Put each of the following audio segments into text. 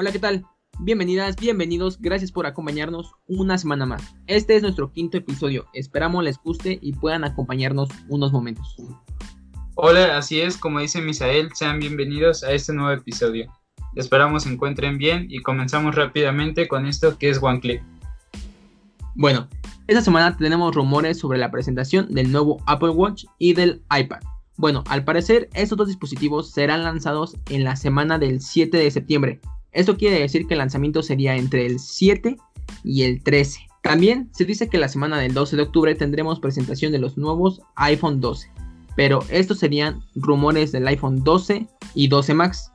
Hola, ¿qué tal? Bienvenidas, bienvenidos, gracias por acompañarnos una semana más. Este es nuestro quinto episodio, esperamos les guste y puedan acompañarnos unos momentos. Hola, así es, como dice Misael, sean bienvenidos a este nuevo episodio. Esperamos se encuentren bien y comenzamos rápidamente con esto que es OneClick. Bueno, esta semana tenemos rumores sobre la presentación del nuevo Apple Watch y del iPad. Bueno, al parecer estos dos dispositivos serán lanzados en la semana del 7 de septiembre, esto quiere decir que el lanzamiento sería entre el 7 y el 13. También se dice que la semana del 12 de octubre tendremos presentación de los nuevos iPhone 12, pero estos serían rumores del iPhone 12 y 12 Max.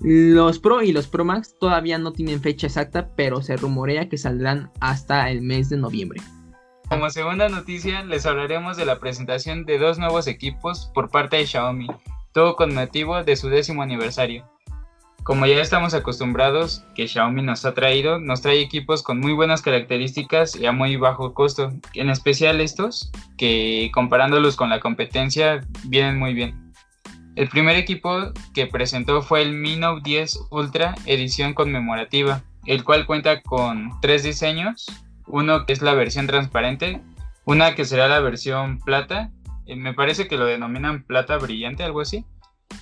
Los Pro y los Pro Max todavía no tienen fecha exacta, pero se rumorea que saldrán hasta el mes de noviembre. Como segunda noticia, les hablaremos de la presentación de dos nuevos equipos por parte de Xiaomi, todo con motivo de su décimo aniversario. Como ya estamos acostumbrados que Xiaomi nos ha traído, nos trae equipos con muy buenas características y a muy bajo costo, en especial estos, que comparándolos con la competencia vienen muy bien. El primer equipo que presentó fue el Mi Note 10 Ultra edición conmemorativa, el cual cuenta con tres diseños, uno que es la versión transparente, una que será la versión plata, eh, me parece que lo denominan plata brillante, algo así,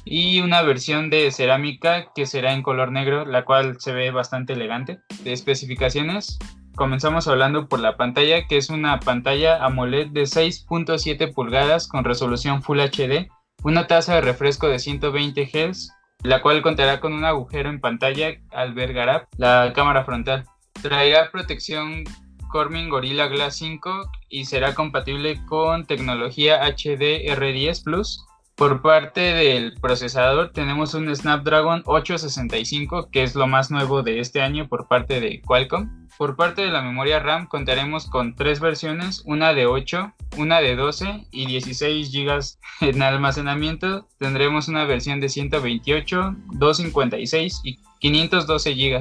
y una versión de cerámica que será en color negro, la cual se ve bastante elegante. De especificaciones, comenzamos hablando por la pantalla, que es una pantalla AMOLED de 6.7 pulgadas con resolución Full HD, una tasa de refresco de 120 Hz, la cual contará con un agujero en pantalla albergará la cámara frontal. Traerá protección Corning Gorilla Glass 5 y será compatible con tecnología HDR10 Plus por parte del procesador tenemos un Snapdragon 865 que es lo más nuevo de este año por parte de Qualcomm. Por parte de la memoria RAM contaremos con tres versiones, una de 8, una de 12 y 16 GB en almacenamiento. Tendremos una versión de 128, 256 y 512 GB.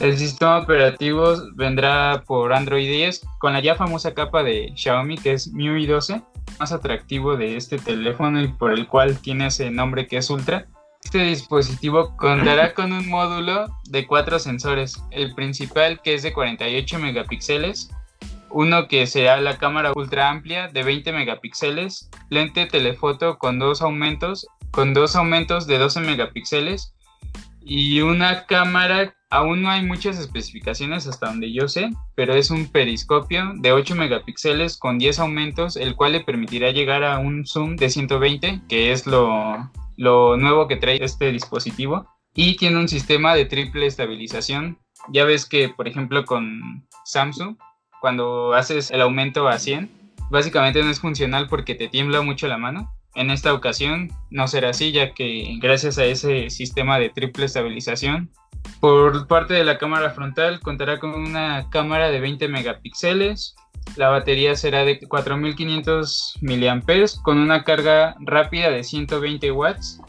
El sistema operativo vendrá por Android 10 con la ya famosa capa de Xiaomi que es MIUI 12 más atractivo de este teléfono y por el cual tiene ese nombre que es Ultra. Este dispositivo contará con un módulo de cuatro sensores, el principal que es de 48 megapíxeles, uno que será la cámara ultra amplia de 20 megapíxeles, lente telefoto con dos aumentos, con dos aumentos de 12 megapíxeles y una cámara Aún no hay muchas especificaciones hasta donde yo sé, pero es un periscopio de 8 megapíxeles con 10 aumentos, el cual le permitirá llegar a un zoom de 120, que es lo, lo nuevo que trae este dispositivo. Y tiene un sistema de triple estabilización. Ya ves que, por ejemplo, con Samsung, cuando haces el aumento a 100, básicamente no es funcional porque te tiembla mucho la mano. En esta ocasión no será así, ya que gracias a ese sistema de triple estabilización por parte de la cámara frontal contará con una cámara de 20 megapíxeles. La batería será de 4500 mAh con una carga rápida de 120 watts.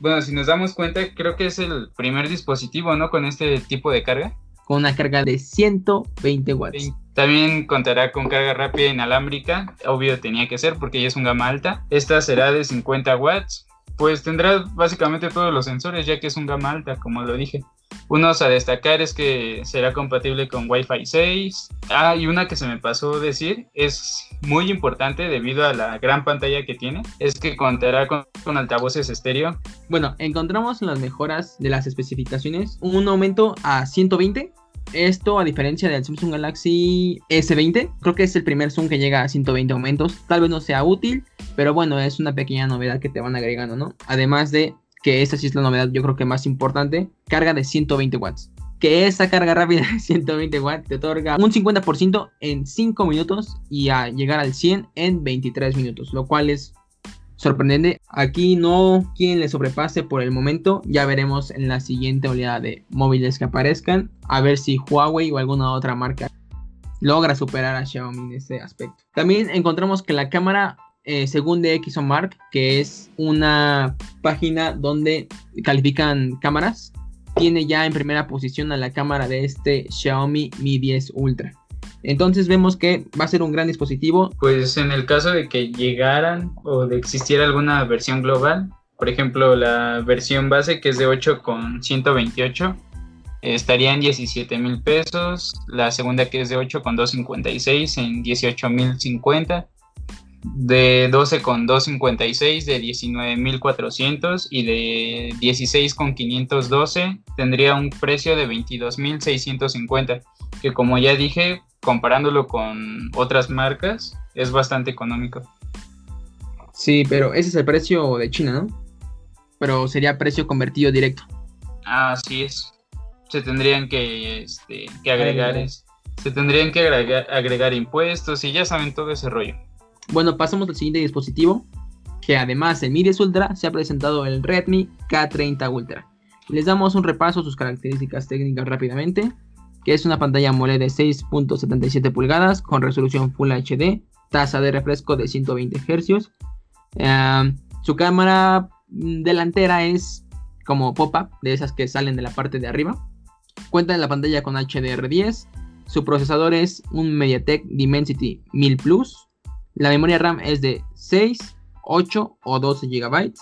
Bueno, si nos damos cuenta, creo que es el primer dispositivo, ¿no? Con este tipo de carga. Con una carga de 120 watts. También contará con carga rápida inalámbrica, obvio tenía que ser porque ya es un gama alta. Esta será de 50 watts. Pues tendrá básicamente todos los sensores ya que es un gama alta, como lo dije. Unos a destacar es que será compatible con Wi-Fi 6. Ah, y una que se me pasó decir es muy importante debido a la gran pantalla que tiene, es que contará con, altavoces estéreo. Bueno, encontramos en las mejoras de las especificaciones un aumento a 120 esto, a diferencia del Samsung Galaxy S20, creo que es el primer Zoom que llega a 120 aumentos. Tal vez no sea útil, pero bueno, es una pequeña novedad que te van agregando, ¿no? Además de que esta sí es la novedad, yo creo que más importante, carga de 120 watts. Que esa carga rápida de 120 watts te otorga un 50% en 5 minutos y a llegar al 100 en 23 minutos, lo cual es sorprendente. Aquí no quien le sobrepase por el momento. Ya veremos en la siguiente oleada de móviles que aparezcan. A ver si Huawei o alguna otra marca logra superar a Xiaomi en este aspecto. También encontramos que la cámara eh, según de Mark, que es una página donde califican cámaras, tiene ya en primera posición a la cámara de este Xiaomi Mi 10 Ultra. Entonces vemos que va a ser un gran dispositivo. Pues en el caso de que llegaran o de existiera alguna versión global, por ejemplo la versión base que es de 8 con 128, estaría en 17 mil pesos, la segunda que es de 8 con 256 en 18 mil 50, de 12 con 256 de 19 mil 400 y de 16 con 512 tendría un precio de 22 mil 650, que como ya dije, comparándolo con otras marcas, es bastante económico. Sí, pero ese es el precio de China, ¿no? Pero sería precio convertido directo. Así es se tendrían que, este, agregar, se tendrían que agregar, impuestos y ya saben todo ese rollo. Bueno, pasamos al siguiente dispositivo, que además del Miris Ultra se ha presentado el Redmi K30 Ultra. Les damos un repaso a sus características técnicas rápidamente, que es una pantalla AMOLED de 6.77 pulgadas con resolución Full HD, tasa de refresco de 120 Hz. Eh, su cámara delantera es como pop-up, de esas que salen de la parte de arriba. Cuenta en la pantalla con HDR10. Su procesador es un MediaTek Dimensity 1000 Plus. La memoria RAM es de 6, 8 o 12 GB.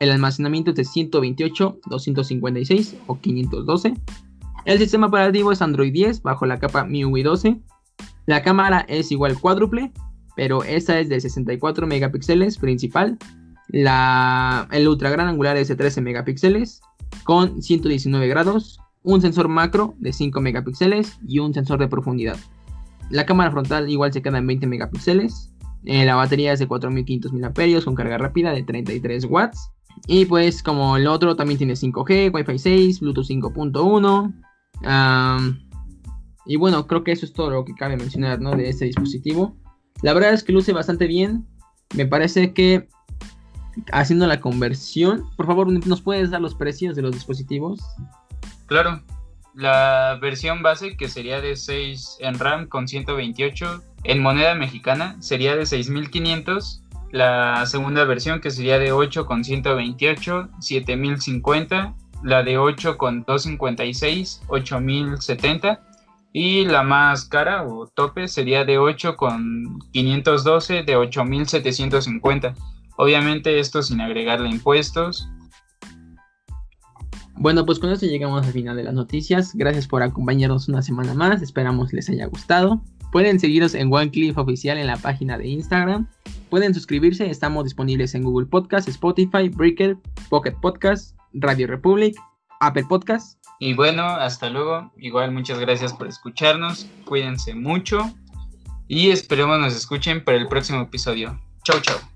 El almacenamiento es de 128, 256 o 512. El sistema operativo es Android 10 bajo la capa MIUI 12. La cámara es igual cuádruple, pero esta es de 64 megapíxeles principal. La, el ultra gran angular es de 13 megapíxeles con 119 grados un sensor macro de 5 megapíxeles y un sensor de profundidad. La cámara frontal igual se queda en 20 megapíxeles. Eh, la batería es de 4500 mAh con carga rápida de 33 watts. Y pues como el otro también tiene 5G, Wi-Fi 6, Bluetooth 5.1. y bueno, creo que eso es todo lo que cabe mencionar ¿no? de este dispositivo. La verdad es que luce bastante bien. Me parece que haciendo la conversión, por favor, ¿nos puedes dar los precios de los dispositivos? Claro, la versión base que sería de 6 en RAM con 128 en moneda mexicana sería de 6500. La segunda versión que sería de 8 con 128, 7050. La de 8 con 256, 8070. Y la más cara o tope sería de 8 con 512, de 8750. Obviamente esto sin agregarle impuestos bueno, pues con esto llegamos al final de las noticias. Gracias por acompañarnos una semana más. Esperamos les haya gustado. Pueden seguirnos en OneCliff Oficial en la página de Instagram. Pueden suscribirse. Estamos disponibles en Google Podcast, Spotify, Breaker, Pocket Podcast, Radio Republic, Apple Podcast. Y bueno, hasta luego. Igual muchas gracias por escucharnos. Cuídense mucho. Y esperemos nos escuchen para el próximo episodio. Chau, chau.